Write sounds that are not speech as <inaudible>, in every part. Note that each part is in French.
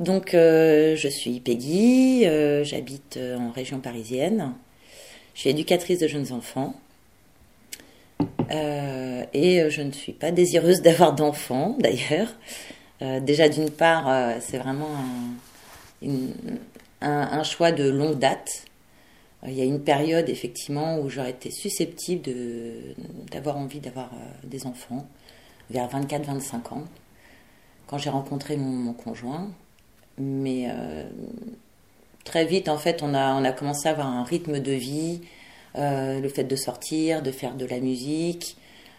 Donc, euh, je suis Peggy, euh, j'habite euh, en région parisienne. Je suis éducatrice de jeunes enfants. et je ne suis pas désireuse d'avoir d'enfants, <laughs> d'ailleurs. déjà, d'une part, c'est vraiment un, choix de longue date. Il y a une période, effectivement, où j'aurais été susceptible d'avoir envie d'avoir des enfants, vers 24-25 ans, quand j'ai rencontré mon conjoint. Mais euh, très vite, en fait, on a, on a commencé à avoir un rythme de vie, euh, le fait de sortir, de faire de la musique.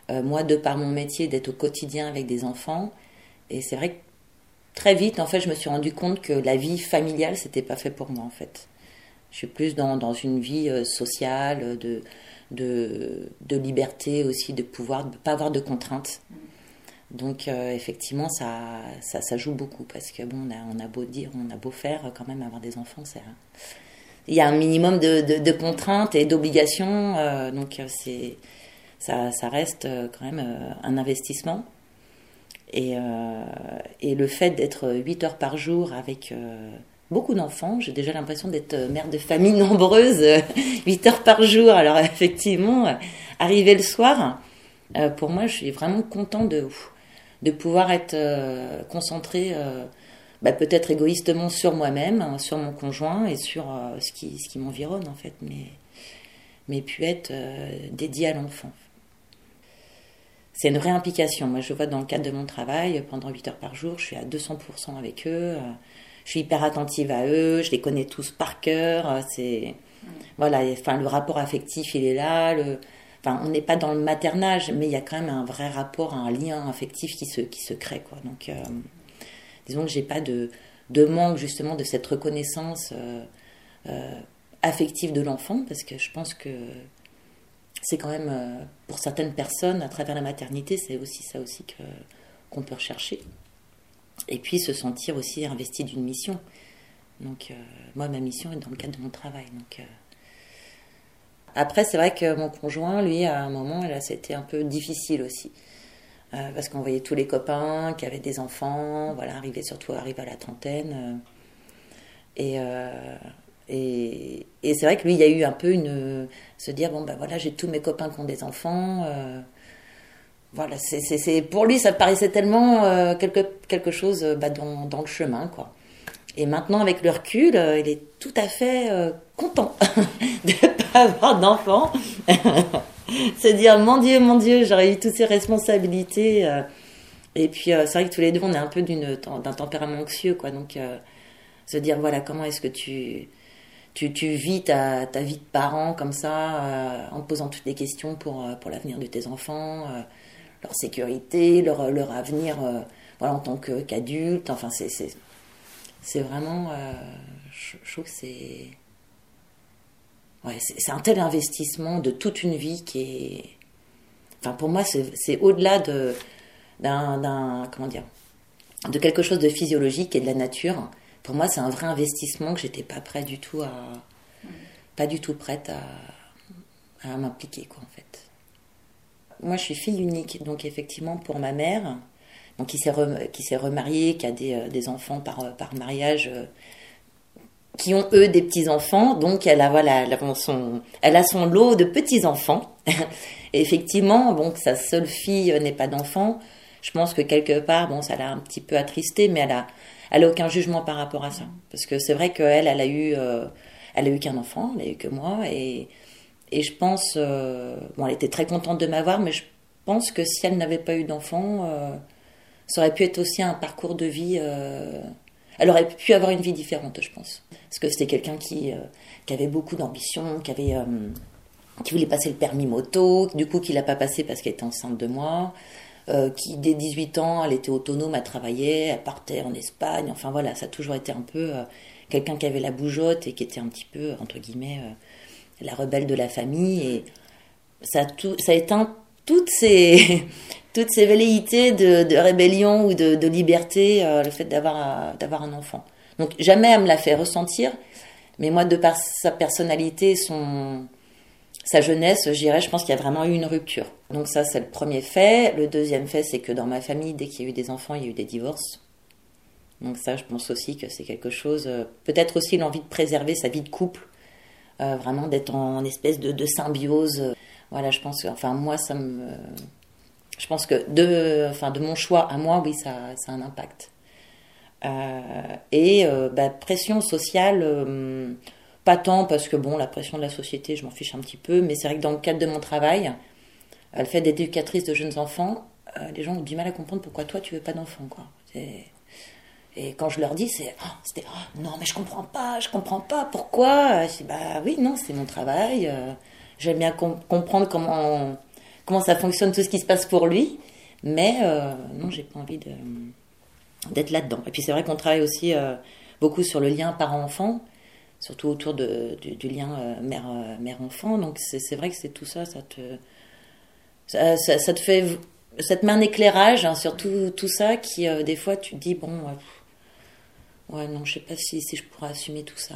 Euh, moi, de par mon métier, d'être au quotidien avec des enfants. Et c'est vrai que très vite, en fait, je me suis rendu compte que la vie familiale, c'était pas fait pour moi, en fait. Je suis plus dans, dans une vie sociale, de, de, de, liberté aussi, de pouvoir ne pas avoir de contraintes. Donc euh, effectivement, ça, ça, joue beaucoup parce que bon, on a, beau dire, on a beau faire, quand même avoir des enfants, c'est il y a un minimum de, contraintes et d'obligations, euh, donc euh, c'est ça, ça, reste quand même un investissement. Et, et le fait d'être 8 heures par jour avec beaucoup d'enfants, j'ai déjà l'impression d'être mère de famille nombreuse, 8 heures par jour. Alors <laughs> effectivement, arriver le soir, pour moi, je suis vraiment content de de pouvoir être euh, concentré euh, bah, peut-être égoïstement sur moi-même, hein, sur mon conjoint et sur euh, ce qui, ce qui m'environne en fait, mais, mais puis être dédié à l'enfant. C'est une réimplication. Moi, je vois dans le cadre de mon travail, pendant 8 heures par jour, je suis à 200% avec eux. Je suis hyper attentive à eux, je les connais tous par cœur. C'est voilà, enfin le rapport affectif, il est là. Le, On n'est pas dans le maternage, mais il y a quand même un vrai rapport, un lien affectif qui se, crée. Quoi. Donc, euh, disons que j'ai pas de, manque justement de cette reconnaissance euh, euh, affective de l'enfant, parce que je pense que c'est quand même, pour certaines personnes, à travers la maternité, c'est aussi ça aussi qu'on peut rechercher. Et puis se sentir aussi investi d'une mission. Donc, moi, ma mission est dans le cadre de mon travail. Donc, après, c'est vrai que mon conjoint, lui, à un moment, là, c'était un peu difficile aussi. Euh, parce qu'on voyait tous les copains qui avaient des enfants, voilà, arriver surtout à la trentaine. Euh, et, euh, et, et c'est vrai que lui, il y a eu un peu une. se dire, bon, ben voilà, j'ai tous mes copains qui ont des enfants. voilà, c'est, pour lui, ça paraissait tellement quelque, quelque chose bah, dans, dans, le chemin, quoi. Et maintenant, avec le recul, il est tout à fait content <laughs> <laughs> avoir d'enfants. <laughs> Se dire, mon Dieu, mon Dieu, j'aurais eu toutes ces responsabilités. Euh. Et puis, euh, c'est vrai que tous les deux, on est un peu d'un tempérament anxieux, quoi. Donc, euh, se dire, voilà, comment est-ce que tu, tu, vis ta, ta, vie de parent comme ça, en posant toutes les questions pour, pour l'avenir de tes enfants, leur sécurité, leur, leur avenir voilà, en tant qu'adulte. enfin, c'est vraiment. je trouve que c'est ouais, c'est un tel investissement de toute une vie qui est. Enfin, pour moi, c'est au-delà de, d'un, comment dire, de quelque chose de physiologique et de la nature. Pour moi, c'est un vrai investissement que j'étais pas prêt du tout à, pas du tout prête à, à m'impliquer, quoi, en fait. Moi, je suis fille unique, donc effectivement, pour ma mère, donc qui s'est, qui s'est remariée, qui a des, euh, des enfants par, par mariage euh, qui ont eux des petits enfants, donc elle a son, lot de petits enfants. <laughs> Effectivement, bon, sa seule fille n'ait pas d'enfant, je pense que quelque part, bon, ça l'a un petit peu attristé, mais elle a, elle a aucun jugement par rapport à ça, parce que c'est vrai qu'elle, elle a eu, euh, elle a eu qu'un enfant, elle a eu que moi, et et je pense, euh, bon, elle était très contente de m'avoir, mais je pense que si elle n'avait pas eu d'enfant, euh, ça aurait pu être aussi un parcours de vie elle aurait pu avoir une vie différente, je pense. Parce que c'était quelqu'un qui, euh, avait beaucoup d'ambition, euh, qui voulait passer le permis moto, du coup qui l'a pas passé parce qu'elle était enceinte de moi, euh, qui dès 18 ans, elle était autonome, elle travaillait, elle partait en Espagne. Enfin voilà, ça a toujours été un peu quelqu'un qui avait la bougeotte et qui était un petit peu entre guillemets la rebelle de la famille et ça a tout, ça a éteint toutes ces <laughs> toutes ces velléités de, rébellion ou de, liberté, euh, le fait d'avoir d'avoir un enfant. Donc jamais elle me l'a fait ressentir, mais moi de par sa personnalité, son sa jeunesse, je dirais, je pense qu'il y a vraiment eu une rupture. Donc ça c'est le premier fait. Le deuxième fait, c'est que dans ma famille, dès qu'il y a eu des enfants, il y a eu des divorces. Donc ça, je pense aussi que c'est quelque chose, euh, peut-être aussi l'envie de préserver sa vie de couple, euh, vraiment d'être en, espèce de, symbiose. Voilà, je pense, enfin moi, ça me, je pense que de, enfin de mon choix à moi, oui, ça, ça a un impact. Euh, et bah, pression sociale, pas tant parce que bon, la pression de la société, je m'en fiche un petit peu, mais c'est vrai que dans le cadre de mon travail, le fait d'être éducatrice de jeunes enfants, les gens ont du mal à comprendre pourquoi toi tu veux pas d'enfants, quoi. Et quand je leur dis, c'est, oh, c'était, oh, non, mais je comprends pas, je comprends pas, pourquoi Je dis, bah oui, non, c'est mon travail. Euh, j'aime bien comprendre comment, comment ça fonctionne, tout ce qui se passe pour lui. Mais euh, non, j'ai pas envie d'être là-dedans. Et puis c'est vrai qu'on travaille aussi euh, beaucoup sur le lien parent-enfant, surtout autour de, du, lien mère, mère-enfant. Donc c'est, vrai que c'est tout ça, ça te, ça, te fait, ça te met un éclairage hein, sur tout, tout, ça qui, des fois, tu te dis, bon Ouais, non, je sais pas si, si je pourrais assumer tout ça.